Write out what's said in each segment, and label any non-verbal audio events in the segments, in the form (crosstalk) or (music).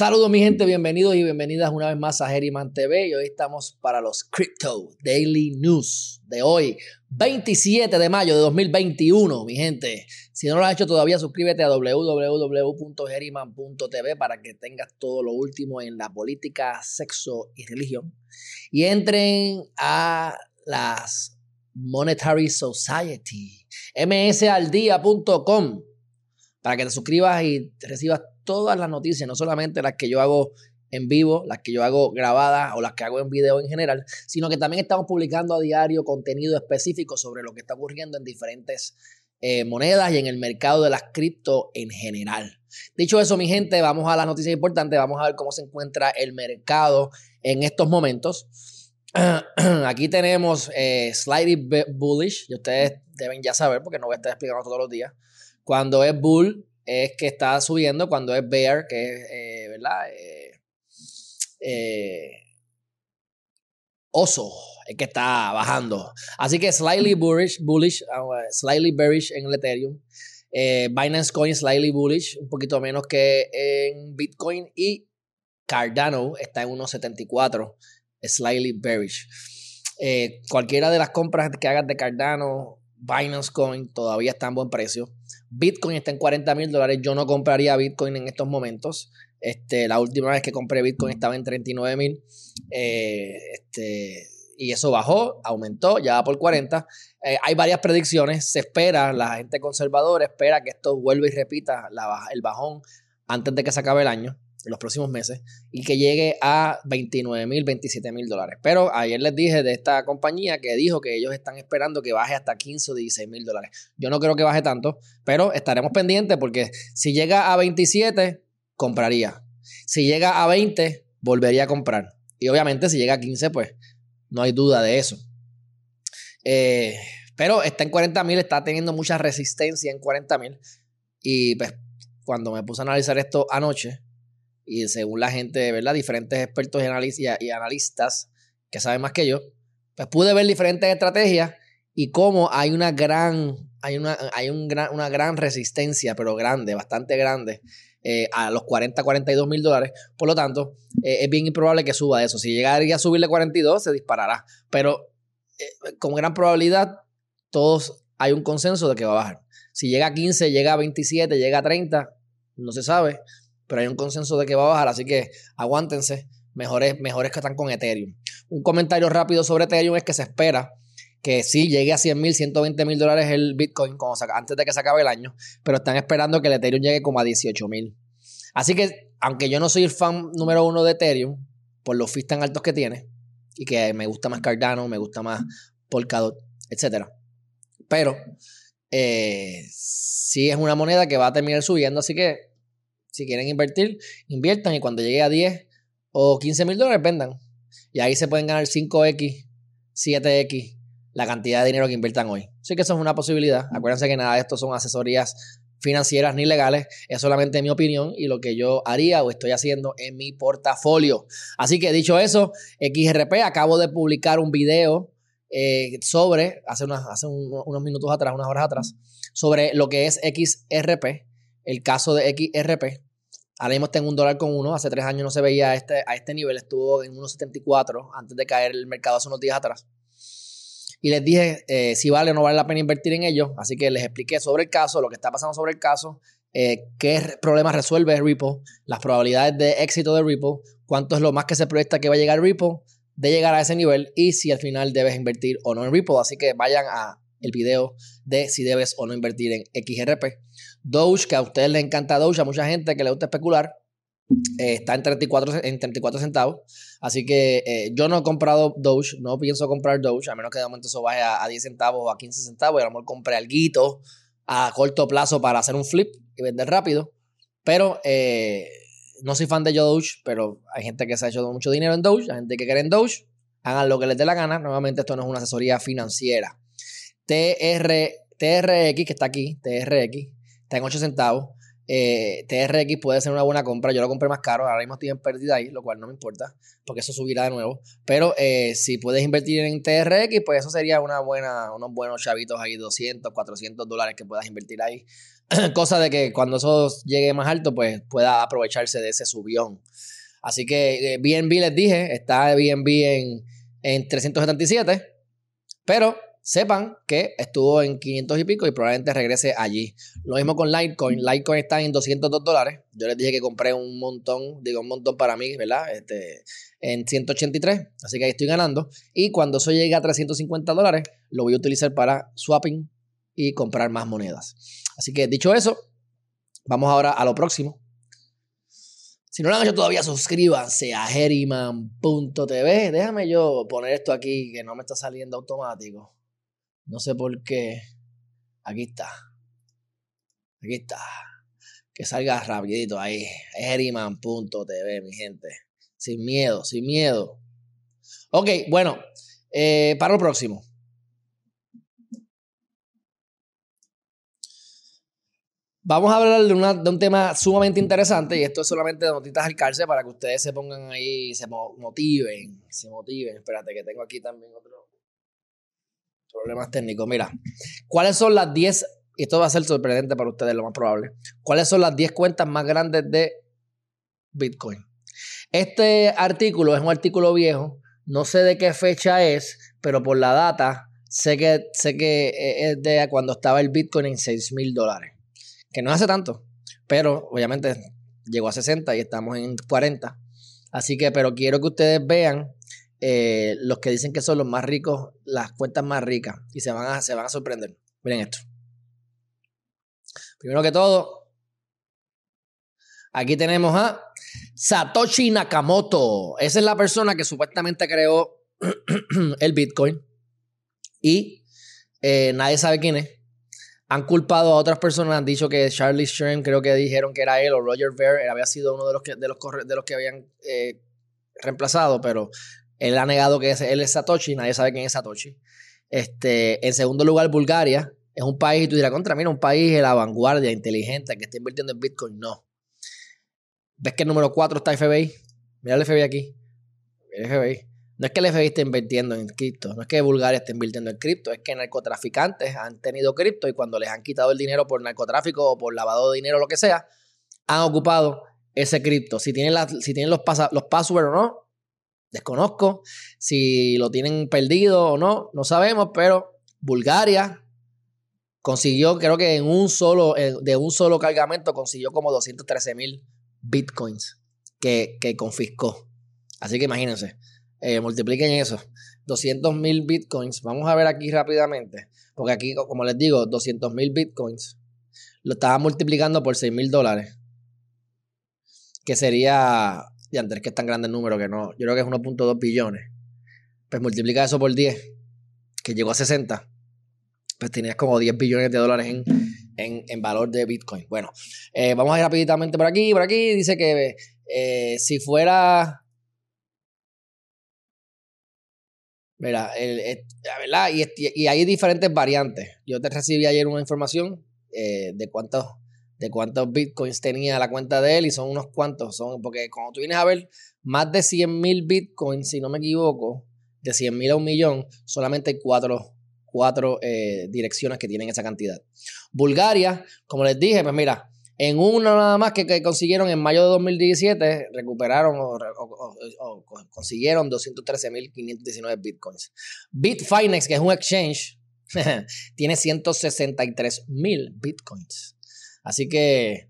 Saludos mi gente, bienvenidos y bienvenidas una vez más a Herriman TV y hoy estamos para los Crypto Daily News de hoy, 27 de mayo de 2021, mi gente. Si no lo has hecho todavía, suscríbete a www.herriman.tv para que tengas todo lo último en la política, sexo y religión. Y entren a las Monetary Society, msaldía.com, para que te suscribas y recibas todas las noticias, no solamente las que yo hago en vivo, las que yo hago grabadas o las que hago en video en general, sino que también estamos publicando a diario contenido específico sobre lo que está ocurriendo en diferentes eh, monedas y en el mercado de las cripto en general. Dicho eso, mi gente, vamos a las noticias importantes, vamos a ver cómo se encuentra el mercado en estos momentos. (clears throat) Aquí tenemos eh, slightly bullish, y ustedes deben ya saber porque no voy a estar explicando todos los días. Cuando es bull, es que está subiendo cuando es bear, que es, eh, ¿verdad? Eh, eh, oso, es que está bajando. Así que slightly bullish, bullish ah, slightly bearish en el Ethereum. Binance Coin slightly bullish, un poquito menos que en Bitcoin. Y Cardano está en 1.74, slightly bearish. cualquiera de las compras que hagas de Cardano, Binance Coin todavía está en buen precio. Bitcoin está en 40 mil dólares. Yo no compraría Bitcoin en estos momentos. Este, la última vez que compré Bitcoin estaba en 39 mil. Eh, este, y eso bajó, aumentó, ya va por 40. Eh, hay varias predicciones. Se espera, la gente conservadora espera que esto vuelva y repita el bajón antes de que se acabe el año en los próximos meses y que llegue a 29 mil, 27 mil dólares. Pero ayer les dije de esta compañía que dijo que ellos están esperando que baje hasta 15 o 16 mil dólares. Yo no creo que baje tanto, pero estaremos pendientes porque si llega a 27, compraría. Si llega a 20, volvería a comprar. Y obviamente si llega a 15, pues no hay duda de eso. Eh, pero está en 40 mil, está teniendo mucha resistencia en 40 mil. Y pues cuando me puse a analizar esto anoche, y según la gente, ¿verdad? Diferentes expertos y, analistas que saben más que yo, pues pude ver diferentes estrategias y cómo hay una gran, hay una, hay un gran, una gran resistencia, pero grande, bastante grande, eh, a los 40, 42 mil dólares. Por lo tanto, eh, es bien improbable que suba eso. Si llegaría a subirle 42, se disparará. Pero eh, con gran probabilidad, todos hay un consenso de que va a bajar. Si llega a 15, llega a 27, llega a 30, no se sabe pero hay un consenso de que va a bajar, así que aguántense, mejores, mejores que están con Ethereum. Un comentario rápido sobre Ethereum es que se espera que sí llegue a 100 mil, 120 mil dólares el Bitcoin antes de que se acabe el año, pero están esperando que el Ethereum llegue como a 18 mil. Así que, aunque yo no soy el fan número uno de Ethereum, por los fees tan altos que tiene, y que me gusta más Cardano, me gusta más Polkadot, etc. Pero eh, sí es una moneda que va a terminar subiendo, así que si quieren invertir, inviertan y cuando llegue a 10 o 15 mil dólares, vendan. Y ahí se pueden ganar 5X, 7X la cantidad de dinero que inviertan hoy. Así que eso es una posibilidad. Acuérdense que nada de esto son asesorías financieras ni legales, es solamente mi opinión y lo que yo haría o estoy haciendo en mi portafolio. Así que dicho eso, XRP, acabo de publicar un video eh, sobre, hace, hace unos minutos atrás, unas horas atrás, sobre lo que es XRP, el caso de XRP. Ahora mismo está en un dólar con uno. Hace tres años no se veía a este, a este nivel. Estuvo en 1.74 antes de caer el mercado hace unos días atrás. Y les dije eh, si vale o no vale la pena invertir en ello. Así que les expliqué sobre el caso, lo que está pasando sobre el caso, eh, qué problemas resuelve Ripple, las probabilidades de éxito de Ripple, cuánto es lo más que se proyecta que va a llegar Ripple de llegar a ese nivel y si al final debes invertir o no en Ripple. Así que vayan a el video de si debes o no invertir en XRP. Doge, que a ustedes les encanta Doge, a mucha gente que le gusta especular, eh, está en 34, en 34 centavos. Así que eh, yo no he comprado Doge, no pienso comprar Doge, a menos que de momento eso vaya a, 10 centavos o a 15 centavos. Y a lo mejor compré algo a corto plazo para hacer un flip y vender rápido. Pero eh, no soy fan de Doge, pero hay gente que se ha hecho mucho dinero en Doge, hay gente que quiere en Doge. Hagan lo que les dé la gana. Nuevamente, esto no es una asesoría financiera. TR, TRX, que está aquí, TRX, está en 8 centavos. eh, TRX puede ser una buena compra. Yo lo compré más caro, ahora mismo estoy en pérdida ahí, lo cual no me importa, porque eso subirá de nuevo. Pero eh, si puedes invertir en TRX, pues eso sería una buena, unos buenos chavitos ahí, 200, 400 dólares que puedas invertir ahí. (clears throat) Cosa de que cuando eso llegue más alto, pues pueda aprovecharse de ese subión. Así que BNB les dije, está BNB en, en 377, pero sepan que estuvo en 500 y pico y probablemente regrese allí. Lo mismo con Litecoin. Litecoin está en 202 dólares. Yo les dije que compré un montón, digo un montón para mí, ¿verdad? Este, en 183. Así que ahí estoy ganando. Y cuando eso llegue a 350 dólares, lo voy a utilizar para swapping y comprar más monedas. Así que dicho eso, vamos ahora a lo próximo. Si no lo han hecho todavía, suscríbanse a Heriman.tv. Déjame yo poner esto aquí que no me está saliendo automático. No sé por qué. Aquí está. Aquí está. Que salga rapidito ahí. Heriman.tv, mi gente. Sin miedo, sin miedo. Ok, bueno. Eh, para lo próximo. Vamos a hablar de, de, un tema sumamente interesante y esto es solamente de notitas al cárcel para que ustedes se pongan ahí, se motiven, se motiven. Espérate que tengo aquí también otro. Problemas técnicos. Mira, ¿cuáles son las 10? Y esto va a ser sorprendente para ustedes, lo más probable. ¿Cuáles son las 10 cuentas más grandes de Bitcoin? Este artículo es un artículo viejo. No sé de qué fecha es, pero por la data sé que, sé que es de cuando estaba el Bitcoin en 6 mil dólares. Que no hace tanto, pero obviamente llegó a 60 y estamos en 40. Así que, pero quiero que ustedes vean eh, los que dicen que son los más ricos, las cuentas más ricas, y se van a, se van a sorprender. Miren esto. Primero que todo, aquí tenemos a Satoshi Nakamoto. Esa es la persona que supuestamente creó (clears throat) el Bitcoin y eh, nadie sabe quién es. Han culpado a otras personas, han dicho que Charlie Stern creo que dijeron que era él o Roger Ver había sido uno de los que, de los, de los que habían eh, reemplazado, pero él ha negado que él es Satoshi, nadie sabe quién es Satoshi. Este, en segundo lugar, Bulgaria. Es un país, y tú dirás, contra, mira, un país de la vanguardia, inteligente, que está invirtiendo en Bitcoin. No. ¿Ves que el número 4 está FBI? Mira el FBI aquí. El FBI. No es que el FBI esté invirtiendo en cripto, no es que Bulgaria esté invirtiendo en cripto, es que narcotraficantes han tenido cripto y cuando les han quitado el dinero por narcotráfico o por lavado de dinero o lo que sea, han ocupado ese cripto. Si tienen, si tienen los, los passwords o no, Desconozco si lo tienen perdido o no, no sabemos, pero Bulgaria consiguió, creo que en un solo, de un solo cargamento consiguió como 213 mil bitcoins que, confiscó. Así que imagínense, eh, multipliquen eso. 200 mil bitcoins. Vamos a ver aquí rápidamente. Porque aquí, como les digo, 200 mil bitcoins lo estaba multiplicando por 6 mil dólares. Que sería y antes que es tan grande el número que no, yo creo que es 1.2 billones. Pues multiplica eso por 10, que llegó a 60, pues tenías como 10 billones de dólares en, valor de Bitcoin. Bueno, eh, vamos a ir rápidamente por aquí, por aquí. Dice que eh, si fuera... Mira, la verdad, y, y, hay diferentes variantes. Yo te recibí ayer una información eh, de cuántos de cuántos bitcoins tenía la cuenta de él y son unos cuantos, son, porque cuando tú vienes a ver más de 100 mil bitcoins, si no me equivoco, de 100 mil a un millón, solamente hay cuatro, cuatro eh, direcciones que tienen esa cantidad. Bulgaria, como les dije, pues mira, en una nada más que, consiguieron en mayo de 2017, recuperaron o, o consiguieron 213.519 bitcoins. Bitfinex, que es un exchange, (laughs) tiene 163.000 bitcoins. Así que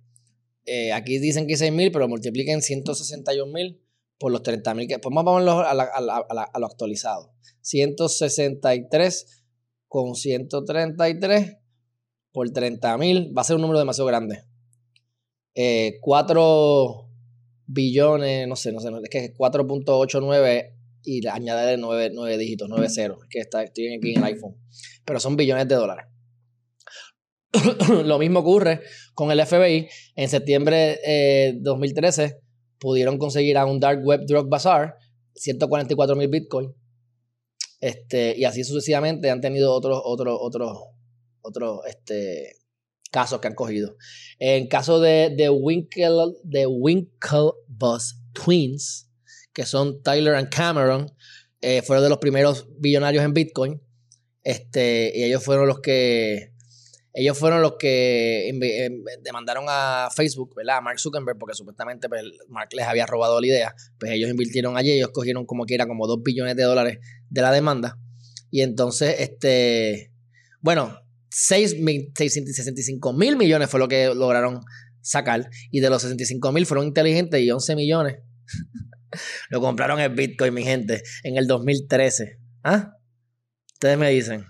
eh, aquí dicen que 6 mil, pero multipliquen 161 mil por los 30 mil. Pues vamos a, a, lo actualizado. 163 con 133 por 30 mil va a ser un número demasiado grande. 4 eh, billones, no sé, no sé, es que 4.89 y añadirle 9, 9 dígitos, 9 ceros, que está, estoy aquí en el iPhone. Pero son billones de dólares. (coughs) Lo mismo ocurre con el FBI. En septiembre de 2013 pudieron conseguir a un Dark Web Drug Bazaar 144 mil Bitcoin. Este, y así sucesivamente han tenido otros, otros, otros, otros este, casos que han cogido. En caso de, de, Winkle, de Winklevoss Twins, que son Tyler and Cameron, eh, fueron de los primeros billonarios en Bitcoin. Este, y ellos fueron los que ellos fueron los que em, demandaron a Facebook, ¿verdad? A Mark Zuckerberg, porque supuestamente pues, Mark les había robado la idea. Pues ellos invirtieron allí, ellos cogieron como que era como 2 billones de dólares de la demanda. Y entonces, este, bueno, 6, 65 mil millones fue lo que lograron sacar. Y de los 65 mil fueron inteligentes y 11 millones (laughs) lo compraron en Bitcoin, mi gente, en el 2013. ¿Ah? Ustedes me dicen.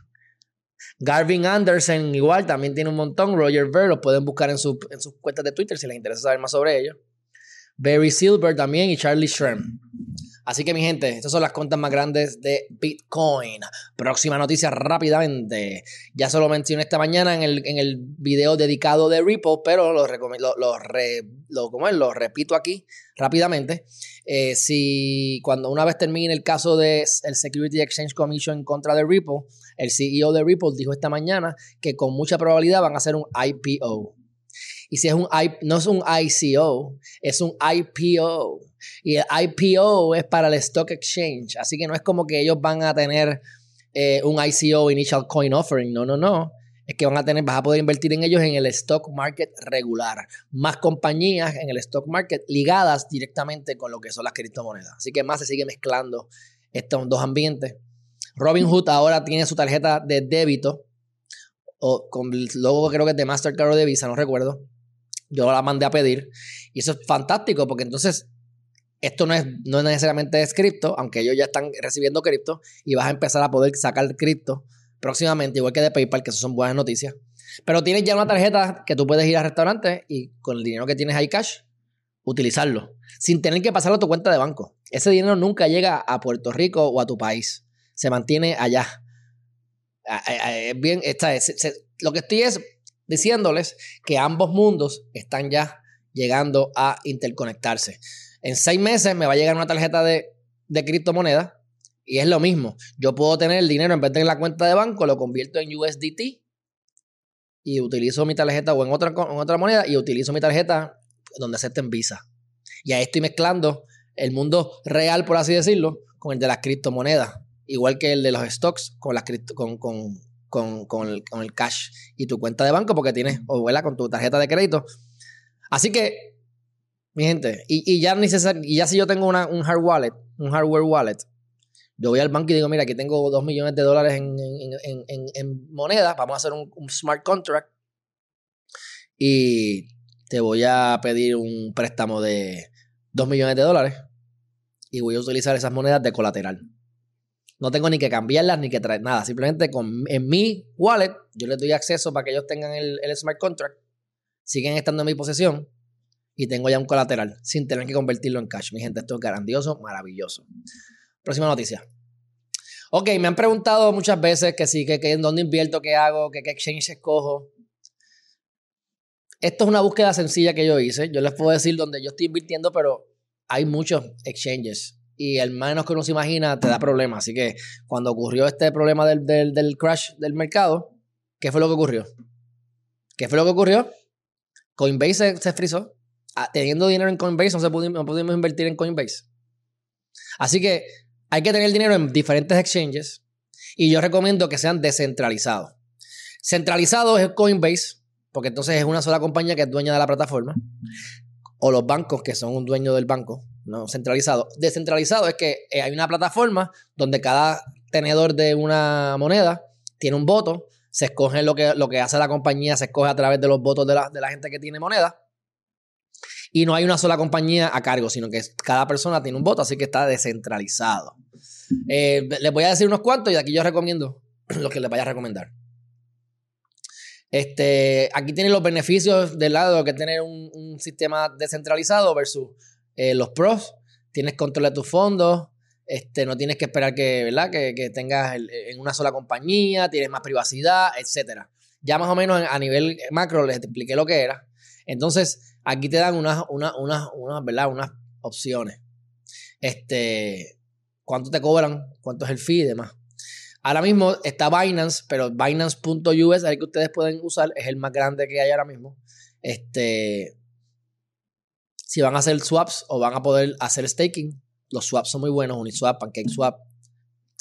Garvin Anderson igual también tiene un montón. Roger Ver lo pueden buscar en, su, en sus cuentas de Twitter si les interesa saber más sobre ellos. Barry Silver también y Charlie Shrem. Así que mi gente, estas son las cuentas más grandes de Bitcoin. Próxima noticia rápidamente. Ya se lo mencioné esta mañana en el, en el video dedicado de Ripple, pero lo, lo, lo, lo, lo repito aquí rápidamente. Eh, si cuando una vez termine el caso del el Security Exchange Commission en contra de Ripple, el CEO de Ripple dijo esta mañana que con mucha probabilidad van a hacer un IPO. Y si es un no es un ICO, es un IPO. Y el IPO es para el Stock Exchange. Así que no es como que ellos van a tener eh, un ICO, Initial Coin Offering. No, no, no. Es que van a tener, vas a poder invertir en ellos en el stock market regular. Más compañías en el stock market ligadas directamente con lo que son las criptomonedas. Así que más se sigue mezclando estos dos ambientes. Robinhood ahora tiene su tarjeta de débito o con el logo creo que es de Mastercard o de Visa, no recuerdo. Yo la mandé a pedir. Y eso es fantástico porque entonces esto no es, no es necesariamente es cripto, aunque ellos ya están recibiendo cripto y vas a empezar a poder sacar cripto próximamente, igual que de PayPal, que eso son buenas noticias. Pero tienes ya una tarjeta que tú puedes ir al restaurante y con el dinero que tienes ahí cash, utilizarlo, sin tener que pasarlo a tu cuenta de banco. Ese dinero nunca llega a Puerto Rico o a tu país, se mantiene allá. Bien, está, lo que estoy es diciéndoles que ambos mundos están ya llegando a interconectarse. En seis meses me va a llegar una tarjeta de, de criptomonedas y es lo mismo. Yo puedo tener el dinero en vez de en la cuenta de banco, lo convierto en USDT y utilizo mi tarjeta o en otra, en otra moneda y utilizo mi tarjeta donde acepten Visa. Y ahí estoy mezclando el mundo real, por así decirlo, con el de las criptomonedas. Igual que el de los stocks con, las con, con, con, con, el, con el cash y tu cuenta de banco porque tienes, o vuela con tu tarjeta de crédito. Así que, mi gente, y, y ya, y ya si yo tengo una, un hard wallet, un hardware wallet, yo voy al banco y digo, mira, aquí tengo dos millones de dólares en, en, en, en moneda, vamos a hacer un, un, smart contract y te voy a pedir un préstamo de dos millones de dólares y voy a utilizar esas monedas de colateral. No tengo ni que cambiarlas ni que traer nada. Simplemente con, en mi wallet yo les doy acceso para que ellos tengan el, smart contract. Siguen estando en mi posesión. Y tengo ya un colateral sin tener que convertirlo en cash. Mi gente, esto es grandioso, maravilloso. Próxima noticia. Ok, me han preguntado muchas veces que sí, que, que en dónde invierto, qué hago, que qué exchange escojo. Esto es una búsqueda sencilla que yo hice. Yo les puedo decir dónde yo estoy invirtiendo, pero hay muchos exchanges y el menos que uno se imagina te da problemas. Así que cuando ocurrió este problema del, del, crash del mercado, ¿qué fue lo que ocurrió? ¿Qué fue lo que ocurrió? Coinbase se, se frizó. Ah, teniendo dinero en Coinbase no, se pudimos, pudimos invertir en Coinbase. Así que hay que tener dinero en diferentes exchanges y yo recomiendo que sean descentralizados. Centralizado es Coinbase, porque entonces es una sola compañía que es dueña de la plataforma, o los bancos que son un dueño del banco, no centralizado. Descentralizado es que eh, hay una plataforma donde cada tenedor de una moneda tiene un voto, se escoge lo que, lo que hace la compañía, se escoge a través de los votos de la, de la gente que tiene moneda. Y no hay una sola compañía a cargo, sino que cada persona tiene un voto, así que está descentralizado. Eh, les voy a decir unos cuantos y aquí yo recomiendo (clears throat) lo que les vaya a recomendar. Este, aquí tienen los beneficios del lado que tener un, un sistema descentralizado versus eh, los pros, tienes control de tus fondos, este, no tienes que esperar que, ¿verdad? que, tengas en una sola compañía, tienes más privacidad, etc. Ya más o menos a nivel macro les expliqué lo que era. Entonces, aquí te dan unas, unas, unas, unas, ¿verdad? unas opciones. Este, ¿Cuánto te cobran? ¿Cuánto es el fee y demás? Ahora mismo está Binance, pero Binance.us, el que ustedes pueden usar, es el más grande que hay ahora mismo. Este, si van a hacer swaps o van a poder hacer staking, los swaps son muy buenos, Uniswap, PancakeSwap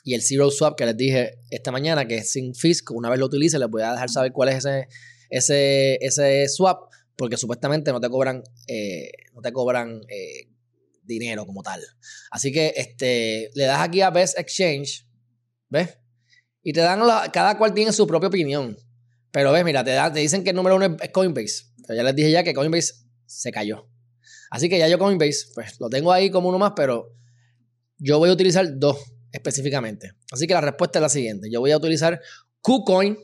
y el Zero Swap que les dije esta mañana, que es sin fisco, una vez lo utilice, les voy a dejar saber cuál es ese, ese, ese swap, porque supuestamente no te cobran, eh, no te cobran eh, dinero como tal. Así que este, le das aquí a Best Exchange, ¿ves? Y te dan, cada cual tiene su propia opinión. Pero ves, mira, te, te dicen que el número uno es Coinbase. Pero ya les dije ya que Coinbase se cayó. Así que ya yo Coinbase, pues lo tengo ahí como uno más, pero yo voy a utilizar dos específicamente. Así que la respuesta es la siguiente. Yo voy a utilizar KuCoin.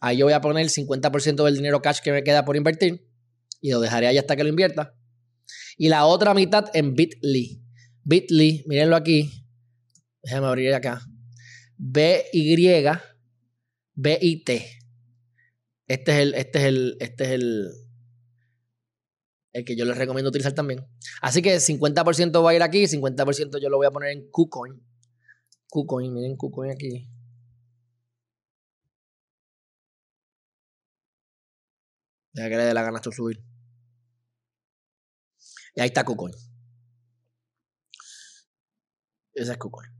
Ahí yo voy a poner el 50% del dinero cash que me queda por invertir. Y lo dejaré ahí hasta que lo invierta. Y la otra mitad en Bitly. Bitly, mírenlo aquí. Déjame abrir acá. B-Y, B-I-T. Este es el, este es el, este es el, el que yo les recomiendo utilizar también. Así que 50% va a ir aquí, 50% yo lo voy a poner en KuCoin. KuCoin, miren KuCoin aquí. Deja que le dé la gana esto subir. Y ahí está KuCoin. Ese es KuCoin.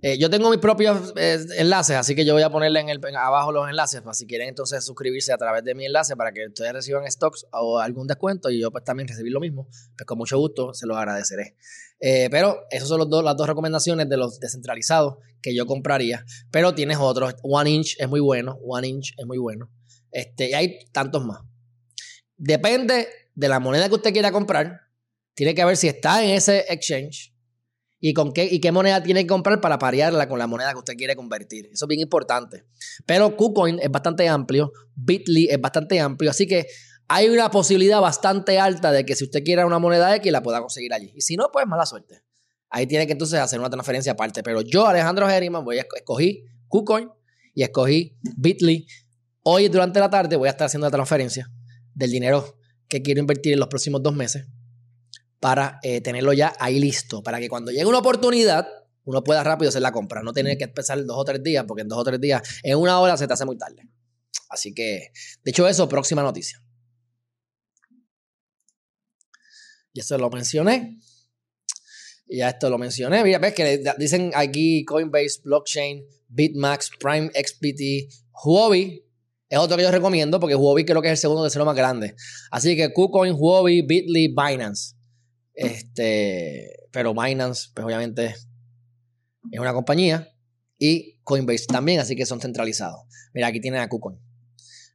Eh, yo tengo mis propios eh, enlaces, así que yo voy a ponerle en el, abajo los enlaces, para si quieren entonces suscribirse a través de mi enlace para que ustedes reciban stocks o algún descuento y yo pues también recibir lo mismo, pues con mucho gusto se los agradeceré. Eh, pero esas son dos, las dos recomendaciones de los descentralizados que yo compraría, pero tienes otros, One Inch es muy bueno, One Inch es muy bueno, este, y hay tantos más. Depende de la moneda que usted quiera comprar, tiene que ver si está en ese exchange y con qué, y qué moneda tiene que comprar para parearla con la moneda que usted quiere convertir. Eso es bien importante. Pero KuCoin es bastante amplio, Bitly es bastante amplio, así que hay una posibilidad bastante alta de que si usted quiera una moneda X la pueda conseguir allí. Y si no, pues mala suerte. Ahí tiene que entonces hacer una transferencia aparte. Pero yo, Alejandro Geriman, voy a escogí KuCoin y escogí Bitly. Hoy durante la tarde voy a estar haciendo la transferencia del dinero que quiero invertir en los próximos dos meses para eh, tenerlo ya ahí listo, para que cuando llegue una oportunidad, uno pueda rápido hacer la compra, no tener que empezar dos o tres días, porque en dos o tres días, en una hora se te hace muy tarde. Así que, dicho eso, próxima noticia. Y esto lo mencioné. Y ya esto lo mencioné. Mira, ves que dicen aquí Coinbase, Blockchain, Bitmax, Prime XPT, Huobi. Es otro que yo recomiendo porque Huobi creo que es el segundo de ser más grande. Así que KuCoin, Huobi, Bitly, Binance. Este, pero Binance, pues obviamente es una compañía. Y Coinbase también, así que son centralizados. Mira, aquí tienen a KuCoin.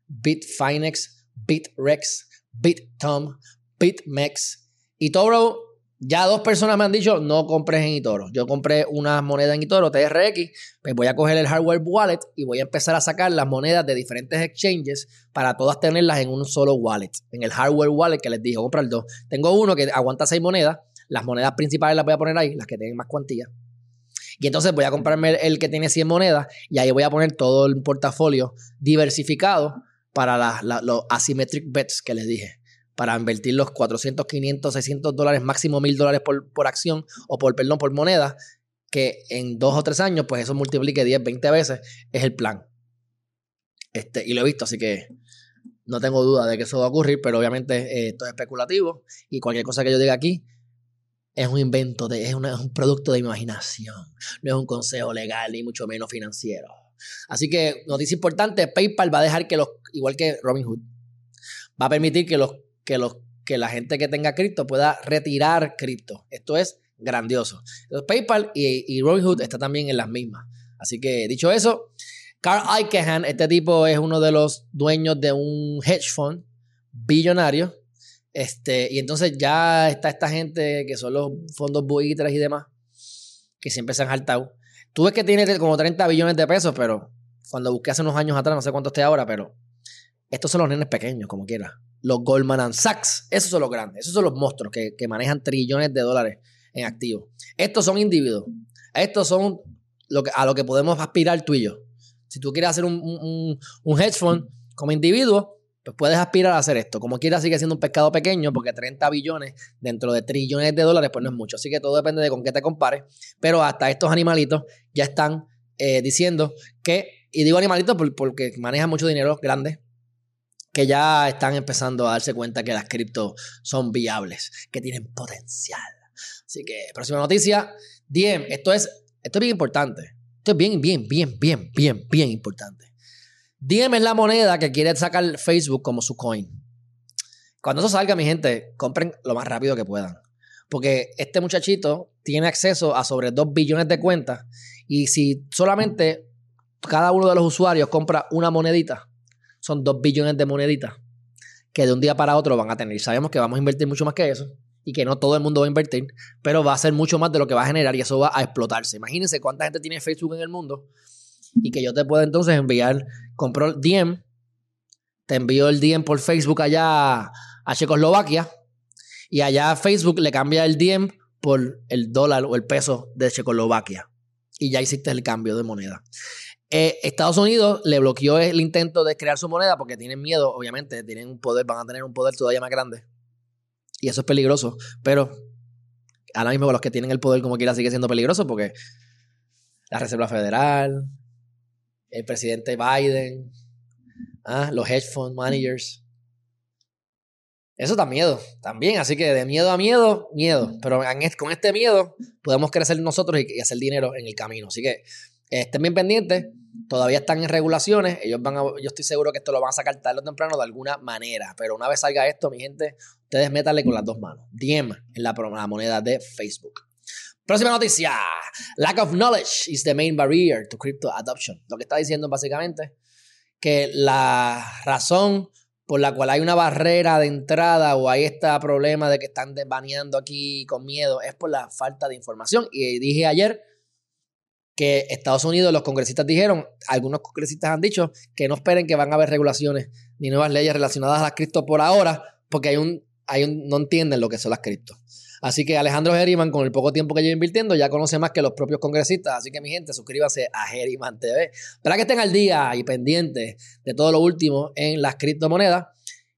Bitfinex, Bitrex, BitTom, BitMEX. Y Toro, ya dos personas me han dicho, no compres en eToro. Yo compré una moneda en eToro, TRX, pues voy a coger el hardware wallet y voy a empezar a sacar las monedas de diferentes exchanges para todas tenerlas en un solo wallet. En el hardware wallet que les dije, comprar dos. Tengo uno que aguanta seis monedas, las monedas principales las voy a poner ahí, las que tienen más cuantía. Y entonces voy a comprarme el que tiene 100 monedas y ahí voy a poner todo el portafolio diversificado para los asymmetric bets que les dije para invertir los 400, 500, 600 dólares, máximo 1000 dólares por, acción o por, perdón, por moneda, que en dos o tres años, pues eso multiplique 10, 20 veces, es el plan. Este, y lo he visto, así que no tengo duda de que eso va a ocurrir, pero obviamente eh, esto es especulativo y cualquier cosa que yo diga aquí es un invento, de, es, es un producto de imaginación, no es un consejo legal ni mucho menos financiero. Así que, noticia importante, PayPal va a dejar que los, igual que Robinhood, va a permitir que los que, los, que la gente que tenga cripto pueda retirar cripto. Esto es grandioso. PayPal y, y Robinhood está también en las mismas. Así que dicho eso, Carl Icahn, este tipo es uno de los dueños de un hedge fund billonario. Este, y entonces ya está esta gente que son los fondos buitres y demás, que siempre se han saltado. Tú ves que tiene como 30 billones de pesos, pero cuando busqué hace unos años atrás, no sé cuánto esté ahora, pero estos son los nenes pequeños, como quiera los Goldman Sachs. Esos son los grandes, esos son los monstruos que, manejan trillones de dólares en activos. Estos son individuos. Estos son que, a lo que podemos aspirar tú y yo. Si tú quieres hacer un, hedge fund como individuo, pues puedes aspirar a hacer esto. Como quieras, sigue siendo un pescado pequeño, porque 30 billones dentro de trillones de dólares, pues no es mucho. Así que todo depende de con qué te compares. Pero hasta estos animalitos ya están eh, diciendo que, y digo animalitos porque manejan mucho dinero grande, que ya están empezando a darse cuenta que las cripto son viables, que tienen potencial. Así que, próxima noticia, Diem, esto es, esto es bien importante. Esto es bien, bien, bien, bien, bien, bien importante. Diem es la moneda que quiere sacar Facebook como su coin. Cuando eso salga, mi gente, compren lo más rápido que puedan. Porque este muchachito tiene acceso a sobre 2 billones de cuentas. Y si solamente cada uno de los usuarios compra una monedita, son 2 billones de moneditas que de un día para otro van a tener. Sabemos que vamos a invertir mucho más que eso y que no todo el mundo va a invertir, pero va a ser mucho más de lo que va a generar y eso va a explotarse. Imagínense cuánta gente tiene Facebook en el mundo y que yo te puedo entonces enviar, compro el DM, te envío el DM por Facebook allá a Checoslovaquia y allá Facebook le cambia el DM por el dólar o el peso de Checoslovaquia y ya hiciste el cambio de moneda. Eh, Estados Unidos le bloqueó el intento de crear su moneda porque tienen miedo, obviamente, tienen un poder, van a tener un poder todavía más grande. Y eso es peligroso. Pero ahora mismo los que tienen el poder como quiera sigue siendo peligroso porque la Reserva Federal, el presidente Biden, ah, los hedge fund managers. Eso da miedo también. Así que de miedo a miedo, miedo. Pero con este miedo podemos crecer nosotros y hacer dinero en el camino. Así que estén bien pendientes. Todavía están en regulaciones. Ellos van a, yo estoy seguro que esto lo van a sacar tarde o temprano de alguna manera. Pero una vez salga esto, mi gente, ustedes métanle con las dos manos. Diem en la, moneda de Facebook. Próxima noticia. Lack of knowledge is the main barrier to crypto adoption. Lo que está diciendo básicamente que la razón por la cual hay una barrera de entrada o hay este problema de que están baneando aquí con miedo es por la falta de información. Y dije ayer que Estados Unidos, los congresistas dijeron, algunos congresistas han dicho que no esperen que van a haber regulaciones ni nuevas leyes relacionadas a las cripto por ahora, porque hay un, hay un, no entienden lo que son las cripto. Así que Alejandro Geriman, con el poco tiempo que lleva invirtiendo, ya conoce más que los propios congresistas. Así que mi gente, suscríbanse a Geriman TV para que estén al día y pendientes de todo lo último en las criptomonedas.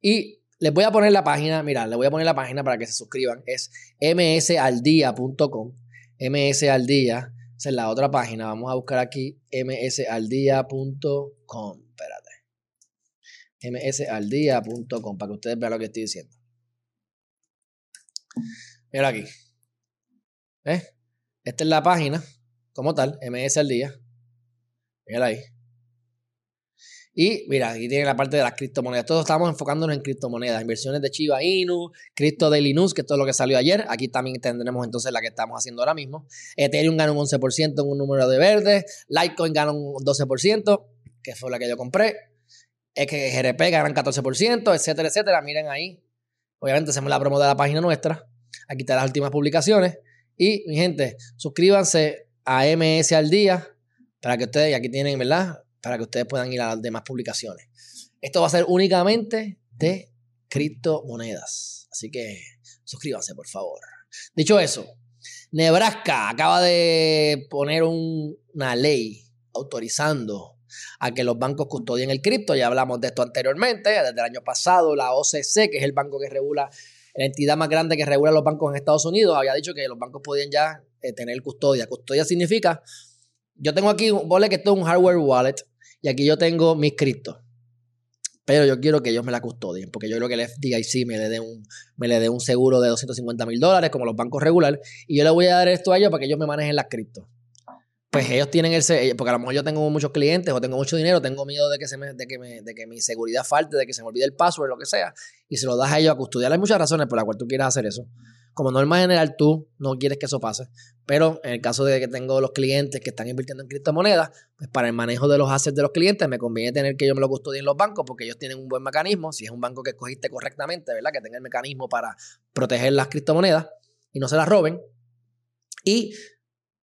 Y les voy a poner la página, mira, les voy a poner la página para que se suscriban. Es msaldia.com. msaldia esa es la otra página. Vamos a buscar aquí msaldia.com. Espérate. msaldia.com para que ustedes vean lo que estoy diciendo. Mira aquí. ¿Ves? Esta es la página como tal, MS al día. Mira ahí. Y mira, aquí tiene la parte de las criptomonedas. Todos estamos enfocándonos en criptomonedas, inversiones de Chiva Inu, Crypto Daily News, que es todo lo que salió ayer. Aquí también tendremos entonces la que estamos haciendo ahora mismo. Ethereum gana un 11% en un número de verdes. Litecoin gana un 12%, que fue la que yo compré. XRP ganan 14%, etcétera, etcétera. Miren ahí. Obviamente hacemos la promo de la página nuestra. Aquí están las últimas publicaciones. Y mi gente, suscríbanse a MS al día para que ustedes, aquí tienen, ¿verdad? Para que ustedes puedan ir a las demás publicaciones. Esto va a ser únicamente de criptomonedas. Así que suscríbanse, por favor. Dicho eso, Nebraska acaba de poner una ley autorizando a que los bancos custodien el cripto. Ya hablamos de esto anteriormente, desde el año pasado, la OCC, que es el banco que regula, la entidad más grande que regula los bancos en Estados Unidos, había dicho que los bancos podían ya eh, tener custodia. Custodia significa, yo tengo aquí, vole que esto es un hardware wallet, y aquí yo tengo mis criptos. Pero yo quiero que ellos me la custodien, porque yo creo que el FDIC me le dé un, me le dé un seguro de 250 mil dólares, como los bancos regulares, y yo le voy a dar esto a ellos para que ellos me manejen las criptos. Pues ellos tienen el porque a lo mejor yo tengo muchos clientes o tengo mucho dinero, tengo miedo de que, se me, de que, me, de que mi seguridad falte, de que se me olvide el password, lo que sea, y se lo das a ellos a custodiar. Hay muchas razones por las cuales tú quieras hacer eso. Como norma general, tú no quieres que eso pase. Pero en el caso de que tengo los clientes que están invirtiendo en criptomonedas, pues para el manejo de los assets de los clientes me conviene tener que yo me lo custodien en los bancos porque ellos tienen un buen mecanismo. Si es un banco que escogiste correctamente, ¿verdad? Que tenga el mecanismo para proteger las criptomonedas y no se las roben. Y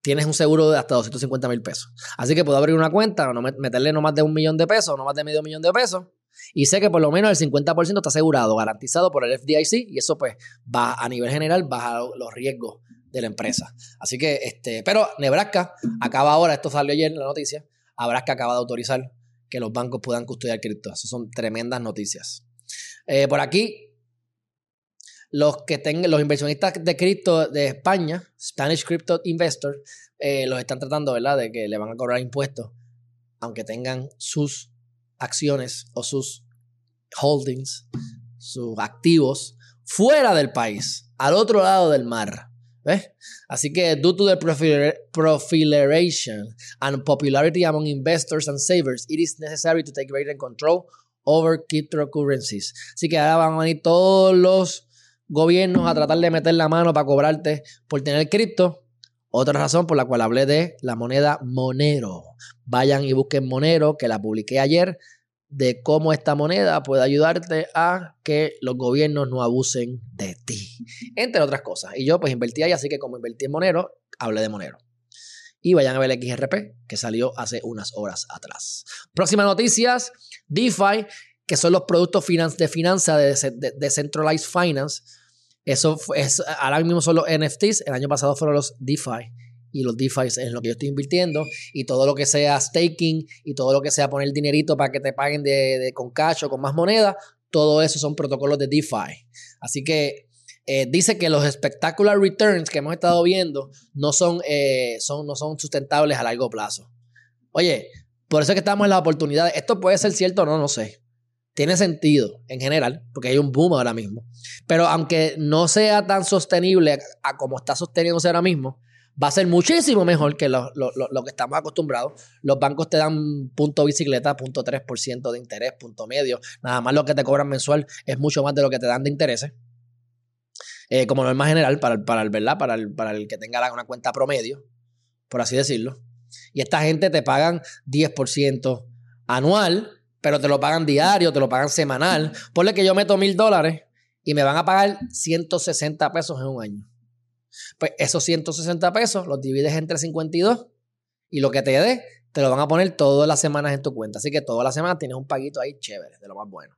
tienes un seguro de hasta 250 mil pesos. Así que puedo abrir una cuenta, no meterle no más de un millón de pesos, no más de medio millón de pesos y sé que por lo menos el 50% está asegurado, garantizado por el FDIC y eso pues va a nivel general baja los riesgos de la empresa. Así que, este, pero Nebraska acaba ahora, esto salió ayer en la noticia, Nebraska acaba de autorizar que los bancos puedan custodiar cripto. Eso son tremendas noticias. Eh, por aquí, los que tengan, los inversionistas de cripto de España, Spanish Crypto Investors, eh, los están tratando, ¿verdad? De que le van a cobrar impuestos, aunque tengan sus acciones o sus holdings, sus activos fuera del país, al otro lado del mar. ¿Ves? Así que, due to the proliferation and popularity among investors and savers, it is necessary to take greater control over cryptocurrencies. Así que ahora van a venir todos los gobiernos a tratar de meter la mano para cobrarte por tener cripto. Otra razón por la cual hablé de la moneda Monero. Vayan y busquen Monero, que la publiqué ayer de cómo esta moneda puede ayudarte a que los gobiernos no abusen de ti, entre otras cosas. Y yo pues invertí ahí, así que como invertí en Monero, hablé de Monero. Y vayan a ver el XRP que salió hace unas horas atrás. Próximas noticias, DeFi, que son los productos de finanza de, Decentralized Finance. Eso es, ahora mismo son los NFTs, el año pasado fueron los DeFi y los DeFi es en lo que yo estoy invirtiendo y todo lo que sea staking y todo lo que sea poner dinerito para que te paguen de, con cash o con más moneda, todo eso son protocolos de DeFi. Así que eh, dice que los spectacular returns que hemos estado viendo no son, eh, son, no son sustentables a largo plazo. Oye, por eso es que estamos en la oportunidad. Esto puede ser cierto o no, no sé. Tiene sentido en general, porque hay un boom ahora mismo. Pero aunque no sea tan sostenible a como está sosteniéndose ahora mismo, va a ser muchísimo mejor que lo, que estamos acostumbrados. Los bancos te dan punto bicicleta, punto 3% de interés, punto medio. Nada más lo que te cobran mensual es mucho más de lo que te dan de intereses. Eh, como norma general, para para el, ¿verdad? Para el, para el que tenga una cuenta promedio, por así decirlo. Y esta gente te pagan 10% anual, pero te lo pagan diario, te lo pagan semanal. Ponle que yo meto mil dólares y me van a pagar 160 pesos en un año. Pues esos 160 pesos los divides entre 52 y lo que te dé, te lo van a poner todas las semanas en tu cuenta. Así que todas las semanas tienes un paguito ahí chévere, de lo más bueno.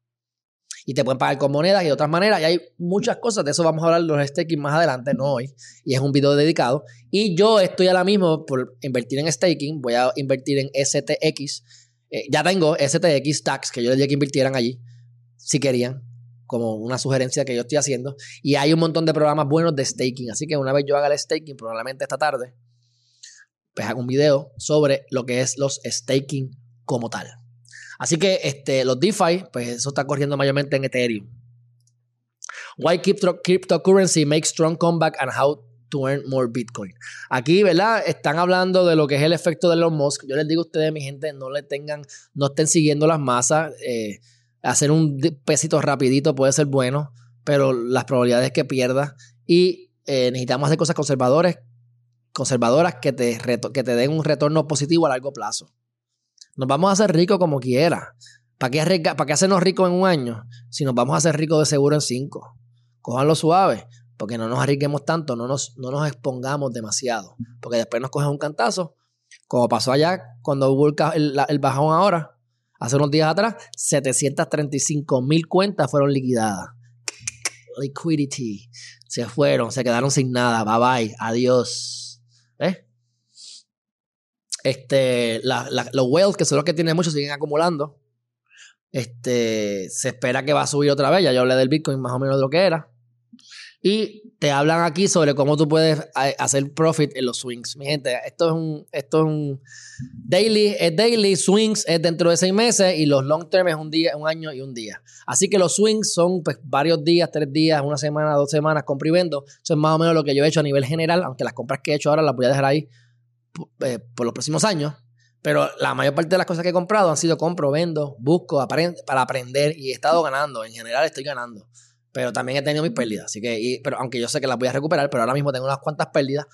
Y te pueden pagar con monedas y de otras maneras. Y hay muchas cosas. De eso vamos a hablar los staking más adelante, no hoy. Y es un video dedicado. Y yo estoy ahora mismo por invertir en staking. Voy a invertir en STX. Eh, ya tengo STX Tax, que yo les dije que invirtieran allí, si querían como una sugerencia que yo estoy haciendo. Y hay un montón de programas buenos de staking. Así que una vez yo haga el staking, probablemente esta tarde, pues hago un video sobre lo que es los staking como tal. Así que este, los DeFi, pues eso está corriendo mayormente en Ethereum. Why cryptocurrency makes strong comeback and how to earn more Bitcoin. Aquí, ¿verdad? Están hablando de lo que es el efecto de Elon Musk. Yo les digo a ustedes, mi gente, no le tengan, no estén siguiendo las masas. Eh, hacer un pesito rapidito puede ser bueno, pero las probabilidades que pierdas y eh, necesitamos hacer cosas conservadores, conservadoras que te, que te den un retorno positivo a largo plazo. Nos vamos a hacer ricos como quiera. ¿Para qué, ¿Para qué hacernos ricos en un año si nos vamos a hacer ricos de seguro en cinco? Cojanlo suave, porque no nos arriesguemos tanto, no nos, no nos expongamos demasiado, porque después nos cogen un cantazo, como pasó allá cuando hubo el, el bajón ahora Hace unos días atrás, 735 mil cuentas fueron liquidadas. Liquidity. Se fueron, se quedaron sin nada. Bye bye. Adiós. ¿Ves? Este, los wealth, que son los que tienen muchos, siguen acumulando. Este, se espera que va a subir otra vez. Ya yo hablé del Bitcoin más o menos de lo que era. Y te hablan aquí sobre cómo tú puedes eh, hacer profit en los swings. Mi gente, esto es un, esto es un daily, es daily, swings es dentro de seis meses y los long term es un día, un año y un día. Así que los swings son pues, varios días, tres días, una semana, dos semanas, compra y vendo. Eso es más o menos lo que yo he hecho a nivel general, aunque las compras que he hecho ahora las voy a dejar ahí eh, por los próximos años. Pero la mayor parte de las cosas que he comprado han sido compro, vendo, busco, para aprender y he estado ganando. En general estoy ganando. Pero también he tenido mis pérdidas. Así que, pero aunque yo sé que las voy a recuperar, pero ahora mismo tengo unas cuantas pérdidas.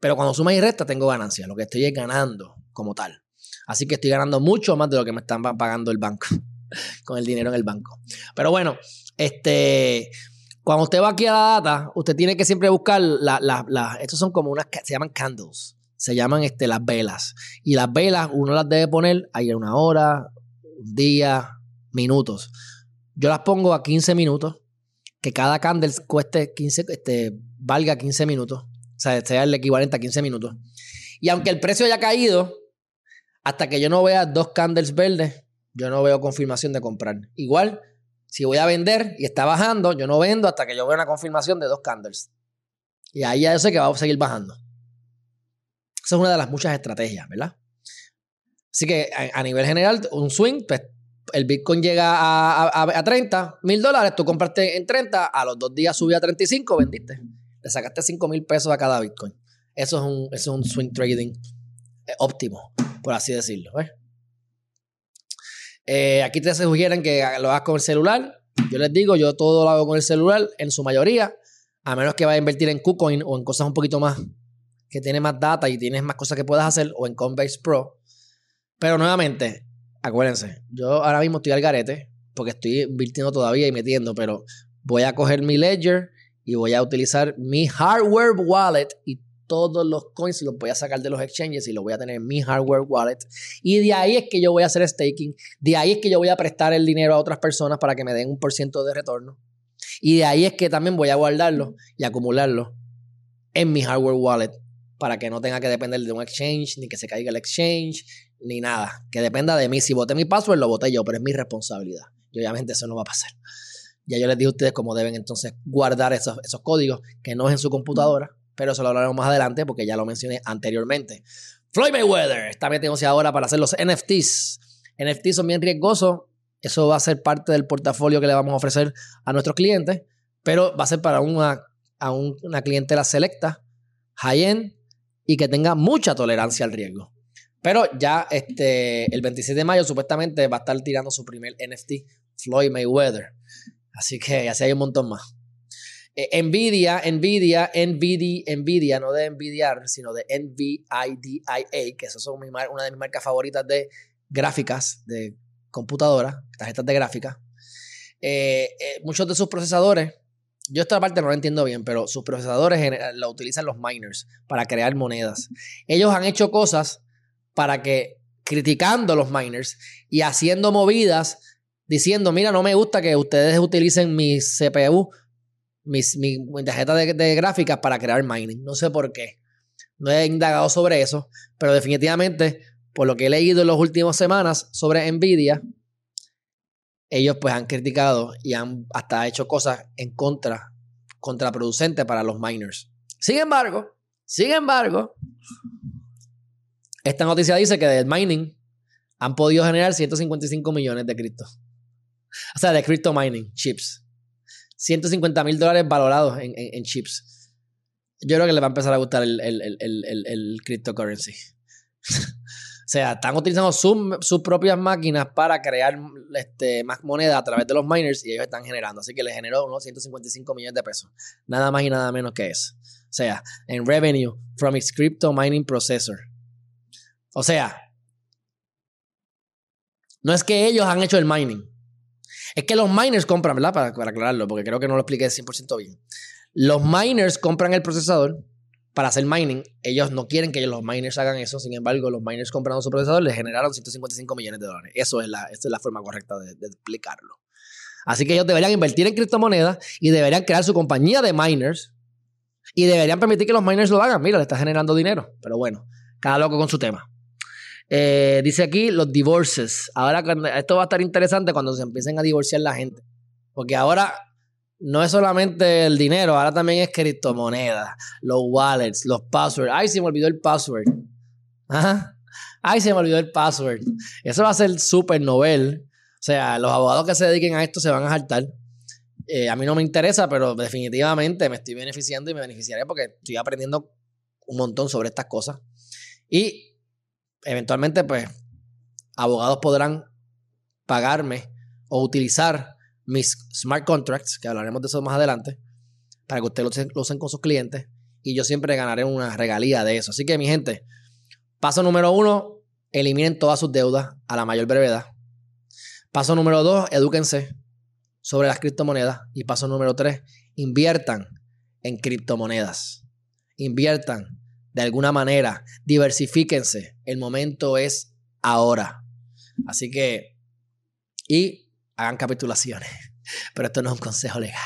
Pero cuando suma y resta, tengo ganancias. Lo que estoy es ganando como tal. Así que estoy ganando mucho más de lo que me están pagando el banco. (laughs) con el dinero en el banco. Pero bueno, este. Cuando usted va aquí a la data, usted tiene que siempre buscar las. La, estos son como unas. Se llaman candles. Se llaman este, las velas. Y las velas uno las debe poner ahí en una hora, un día, minutos. Yo las pongo a 15 minutos que cada candle cueste 15, este, valga 15 minutos. O sea, sea el equivalente a 15 minutos. Y aunque el precio haya caído, hasta que yo no vea dos candles verdes, yo no veo confirmación de comprar. Igual, si voy a vender y está bajando, yo no vendo hasta que yo vea una confirmación de dos candles. Y ahí ya sé que va a seguir bajando. Esa es una de las muchas estrategias, ¿verdad? Así que a, nivel general, un swing, pues el Bitcoin llega a, 30 mil dólares, tú compraste en 30, a los dos días subió a 35, vendiste. Le sacaste 5 mil pesos a cada Bitcoin. Eso es un, eso es un swing trading eh, óptimo, por así decirlo. Eh, aquí te sugieren que lo hagas con el celular. Yo les digo, yo todo lo hago con el celular, en su mayoría, a menos que vaya a invertir en KuCoin o en cosas un poquito más que tiene más data y tienes más cosas que puedas hacer, o en Coinbase Pro. Pero nuevamente, acuérdense, yo ahora mismo estoy al garete porque estoy invirtiendo todavía y metiendo, pero voy a coger mi ledger y voy a utilizar mi hardware wallet y todos los coins los voy a sacar de los exchanges y los voy a tener en mi hardware wallet. Y de ahí es que yo voy a hacer staking. De ahí es que yo voy a prestar el dinero a otras personas para que me den un por ciento de retorno. Y de ahí es que también voy a guardarlo y acumularlo en mi hardware wallet para que no tenga que depender de un exchange, ni que se caiga el exchange, ni nada. Que dependa de mí. Si voté mi password, lo voté yo, pero es mi responsabilidad. Y obviamente eso no va a pasar. Ya yo les dije a ustedes cómo deben entonces guardar esos, esos códigos, que no es en su computadora, pero eso lo hablaremos más adelante porque ya lo mencioné anteriormente. Floyd Mayweather está metiéndose ahora para hacer los NFTs. NFTs son bien riesgosos. Eso va a ser parte del portafolio que le vamos a ofrecer a nuestros clientes, pero va a ser para una, a una clientela selecta, high-end y que tenga mucha tolerancia al riesgo. Pero ya este, el 26 de mayo supuestamente va a estar tirando su primer NFT, Floyd Mayweather. Así que ya hay un montón más. Eh, Nvidia, Nvidia, Nvidia, Nvidia, no de envidiar, sino de NVIDIA, que esas son una de mis marcas favoritas de gráficas, de computadora, tarjetas de gráfica. Eh, eh, muchos de sus procesadores, yo esta parte no lo entiendo bien, pero sus procesadores lo utilizan los miners para crear monedas. Ellos han hecho cosas para que, criticando los miners y haciendo movidas, diciendo, mira, no me gusta que ustedes utilicen mi CPU mi, tarjeta de, de gráficas para crear mining. No sé por qué. No he indagado sobre eso, pero definitivamente, por lo que he leído en las últimas semanas sobre Nvidia, ellos pues han criticado y han hasta hecho cosas en contra, contraproducentes para los miners. Sin embargo, sin embargo, esta noticia dice que del mining han podido generar 155 millones de cripto. O sea, de crypto mining, chips. 150 mil dólares valorados en, chips. Yo creo que les va a empezar a gustar el, el, cryptocurrency. (laughs) o sea, están utilizando sus propias máquinas para crear este, más moneda a través de los miners y ellos están generando. Así que les generó unos 155 millones de pesos. Nada más y nada menos que eso. O sea, en revenue from its crypto mining processor. O sea, no es que ellos han hecho el mining. Es que los miners compran, ¿verdad? Para, aclararlo, porque creo que no lo expliqué 100% bien. Los miners compran el procesador para hacer mining. Ellos no quieren que los miners hagan eso. Sin embargo, los miners comprando su procesador les generaron 155 millones de dólares. Eso es la, es la forma correcta de, explicarlo. Así que ellos deberían invertir en criptomonedas y deberían crear su compañía de miners y deberían permitir que los miners lo hagan. Mira, le está generando dinero. Pero bueno, cada loco con su tema. Eh, dice aquí los divorces. Ahora esto va a estar interesante cuando se empiecen a divorciar la gente. Porque ahora no es solamente el dinero, ahora también es criptomonedas, los wallets, los passwords. Ay, se me olvidó el password. Ay, se me olvidó el password. Eso va a ser súper novel. O sea, los abogados que se dediquen a esto se van a saltar. Eh, a mí no me interesa, pero definitivamente me estoy beneficiando y me beneficiaré porque estoy aprendiendo un montón sobre estas cosas. Y eventualmente, pues, abogados podrán pagarme o utilizar mis smart contracts, que hablaremos de eso más adelante, para que ustedes lo usen con sus clientes y yo siempre ganaré una regalía de eso. Así que, mi gente, paso número uno, eliminen todas sus deudas a la mayor brevedad. Paso número dos, edúquense sobre las criptomonedas. Y paso número tres, inviertan en criptomonedas. Inviertan de alguna manera. Diversifíquense. El momento es ahora. Así que, y hagan capitulaciones. (laughs) Pero esto no es un consejo legal.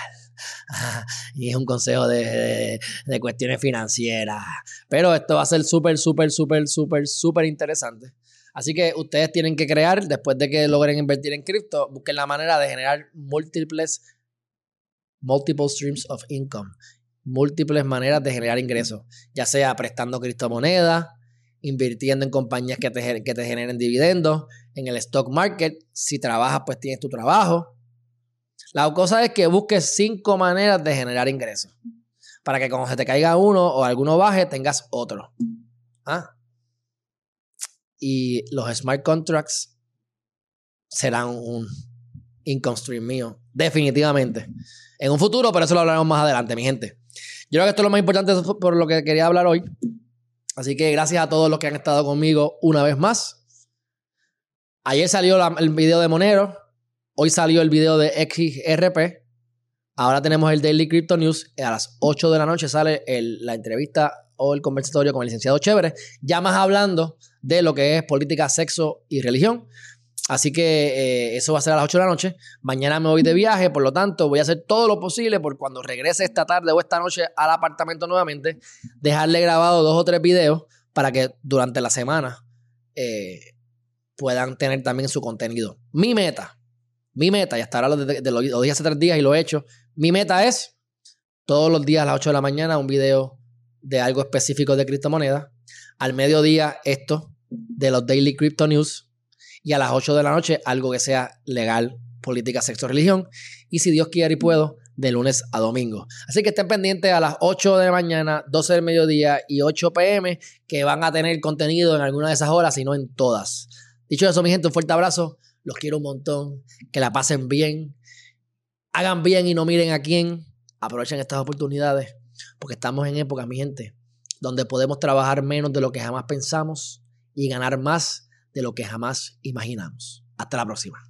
(laughs) y es un consejo de, cuestiones financieras. Pero esto va a ser súper, súper, súper, súper, súper interesante. Así que ustedes tienen que crear, después de que logren invertir en cripto, busquen la manera de generar múltiples, multiple streams of income múltiples maneras de generar ingresos, ya sea prestando criptomonedas, invirtiendo en compañías que te, generen dividendos, en el stock market. Si trabajas, pues tienes tu trabajo. La cosa es que busques cinco maneras de generar ingresos. Para que cuando se te caiga uno o alguno baje, tengas otro. ¿Ah? Y los smart contracts serán un income stream mío. Definitivamente. En un futuro, pero eso lo hablaremos más adelante, mi gente. Yo creo que esto es lo más importante por lo que quería hablar hoy. Así que gracias a todos los que han estado conmigo una vez más. Ayer salió el video de Monero. Hoy salió el video de XRP. Ahora tenemos el Daily Crypto News. A las 8 de la noche sale la entrevista o el conversatorio con el licenciado Chévere. Ya más hablando de lo que es política, sexo y religión. Así que eh, eso va a ser a las 8 de la noche. Mañana me voy de viaje, por lo tanto voy a hacer todo lo posible por cuando regrese esta tarde o esta noche al apartamento nuevamente, dejarle grabado dos o tres videos para que durante la semana eh, puedan tener también su contenido. Mi meta, mi meta, y hasta ahora lo, de, lo, dije hace tres días y lo he hecho, mi meta es todos los días a las 8 de la mañana un video de algo específico de criptomonedas. Al mediodía esto de los Daily Crypto News y a las 8 de la noche algo que sea legal, política, sexo, religión. Y si Dios quiere y puedo, de lunes a domingo. Así que estén pendientes a las 8 de la mañana, 12 del mediodía y 8 pm que van a tener contenido en alguna de esas horas y no en todas. Dicho eso, mi gente, un fuerte abrazo. Los quiero un montón. Que la pasen bien. Hagan bien y no miren a quién. Aprovechen estas oportunidades porque estamos en época, mi gente, donde podemos trabajar menos de lo que jamás pensamos y ganar más de lo que jamás imaginamos. Hasta la próxima.